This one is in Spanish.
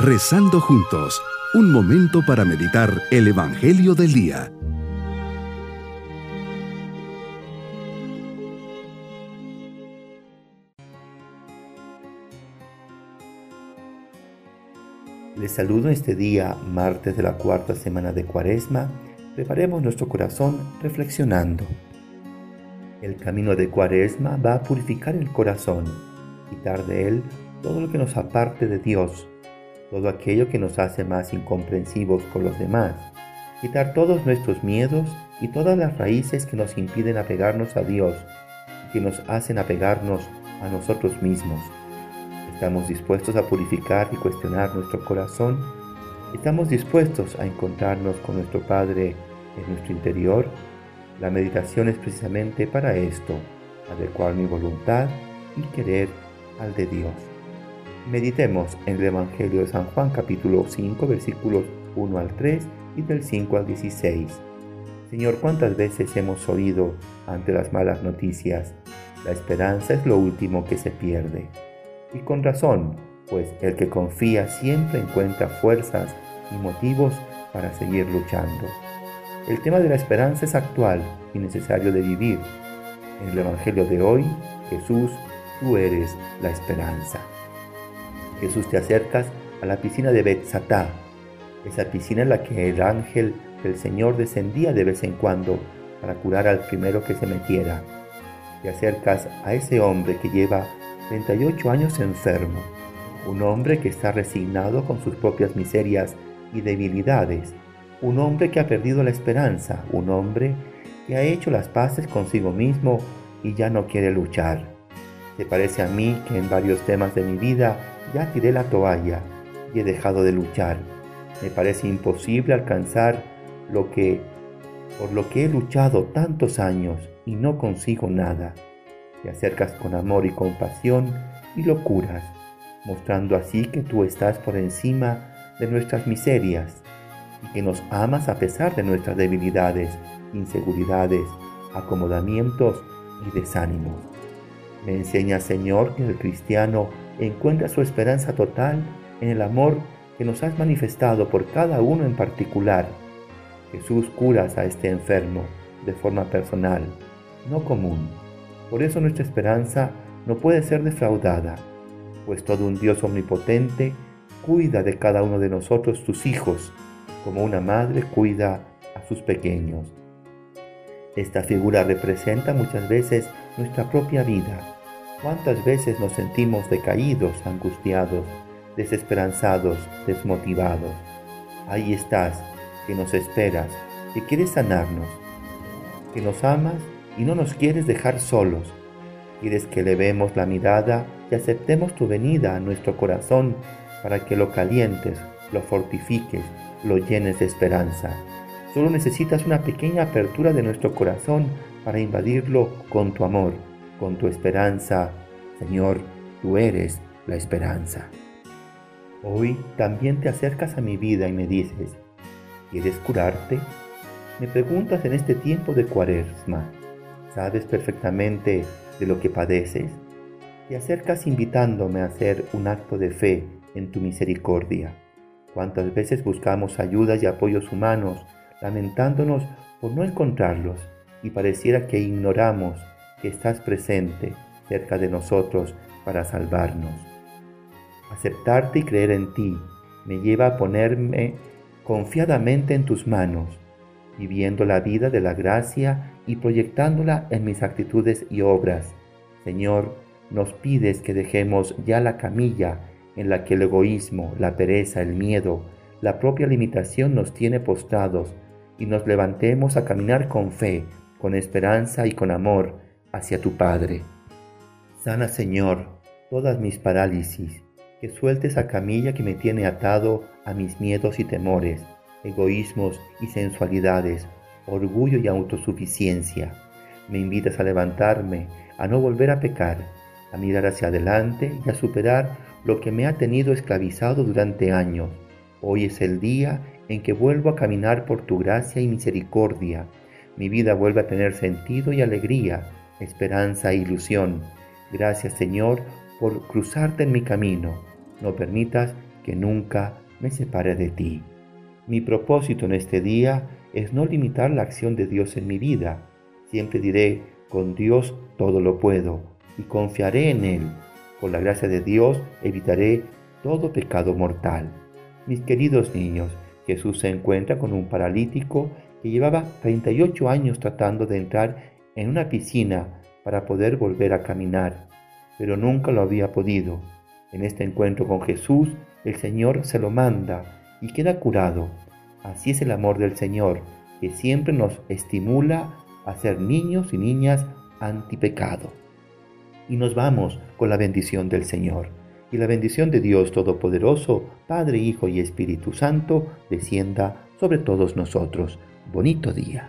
Rezando juntos, un momento para meditar el Evangelio del Día. Les saludo este día, martes de la cuarta semana de Cuaresma. Preparemos nuestro corazón reflexionando. El camino de Cuaresma va a purificar el corazón, quitar de él todo lo que nos aparte de Dios, todo aquello que nos hace más incomprensivos con los demás, quitar todos nuestros miedos y todas las raíces que nos impiden apegarnos a Dios y que nos hacen apegarnos a nosotros mismos. ¿Estamos dispuestos a purificar y cuestionar nuestro corazón? ¿Estamos dispuestos a encontrarnos con nuestro Padre en nuestro interior? La meditación es precisamente para esto, adecuar mi voluntad y querer al de Dios. Meditemos en el Evangelio de San Juan capítulo 5 versículos 1 al 3 y del 5 al 16. Señor, ¿cuántas veces hemos oído ante las malas noticias? La esperanza es lo último que se pierde. Y con razón, pues el que confía siempre encuentra fuerzas y motivos para seguir luchando. El tema de la esperanza es actual y necesario de vivir. En el Evangelio de hoy, Jesús, tú eres la esperanza. Jesús te acercas a la piscina de Betzatá, esa piscina en la que el ángel del Señor descendía de vez en cuando para curar al primero que se metiera. Te acercas a ese hombre que lleva 38 años enfermo, un hombre que está resignado con sus propias miserias y debilidades, un hombre que ha perdido la esperanza, un hombre que ha hecho las paces consigo mismo y ya no quiere luchar. Se parece a mí que en varios temas de mi vida ya tiré la toalla y he dejado de luchar. Me parece imposible alcanzar lo que por lo que he luchado tantos años y no consigo nada. Te acercas con amor y compasión y lo curas, mostrando así que tú estás por encima de nuestras miserias y que nos amas a pesar de nuestras debilidades, inseguridades, acomodamientos y desánimos. Me enseña, Señor, que el cristiano encuentra su esperanza total en el amor que nos has manifestado por cada uno en particular. Jesús curas a este enfermo de forma personal, no común por eso nuestra esperanza no puede ser defraudada, pues todo un Dios omnipotente cuida de cada uno de nosotros, sus hijos, como una madre cuida a sus pequeños. Esta figura representa muchas veces nuestra propia vida. ¿Cuántas veces nos sentimos decaídos, angustiados, desesperanzados, desmotivados? Ahí estás, que nos esperas, que quieres sanarnos, que nos amas y no nos quieres dejar solos. Quieres que levemos la mirada y aceptemos tu venida a nuestro corazón para que lo calientes, lo fortifiques, lo llenes de esperanza. Solo necesitas una pequeña apertura de nuestro corazón para invadirlo con tu amor, con tu esperanza. Señor, tú eres la esperanza. Hoy también te acercas a mi vida y me dices, ¿quieres curarte? Me preguntas en este tiempo de cuaresma, sabes perfectamente de lo que padeces, te acercas invitándome a hacer un acto de fe en tu misericordia. Cuántas veces buscamos ayudas y apoyos humanos, lamentándonos por no encontrarlos, y pareciera que ignoramos que estás presente cerca de nosotros para salvarnos. Aceptarte y creer en ti me lleva a ponerme confiadamente en tus manos, viviendo la vida de la gracia y proyectándola en mis actitudes y obras. Señor, nos pides que dejemos ya la camilla en la que el egoísmo, la pereza, el miedo, la propia limitación nos tiene postrados y nos levantemos a caminar con fe, con esperanza y con amor hacia tu Padre. Sana, Señor, todas mis parálisis, que sueltes a camilla que me tiene atado a mis miedos y temores egoísmos y sensualidades, orgullo y autosuficiencia. Me invitas a levantarme, a no volver a pecar, a mirar hacia adelante y a superar lo que me ha tenido esclavizado durante años. Hoy es el día en que vuelvo a caminar por tu gracia y misericordia. Mi vida vuelve a tener sentido y alegría, esperanza e ilusión. Gracias Señor por cruzarte en mi camino. No permitas que nunca me separe de ti. Mi propósito en este día es no limitar la acción de Dios en mi vida. Siempre diré, con Dios todo lo puedo y confiaré en Él. Con la gracia de Dios evitaré todo pecado mortal. Mis queridos niños, Jesús se encuentra con un paralítico que llevaba 38 años tratando de entrar en una piscina para poder volver a caminar, pero nunca lo había podido. En este encuentro con Jesús, el Señor se lo manda y queda curado. Así es el amor del Señor, que siempre nos estimula a ser niños y niñas antipecado. Y nos vamos con la bendición del Señor. Y la bendición de Dios Todopoderoso, Padre, Hijo y Espíritu Santo, descienda sobre todos nosotros. Bonito día.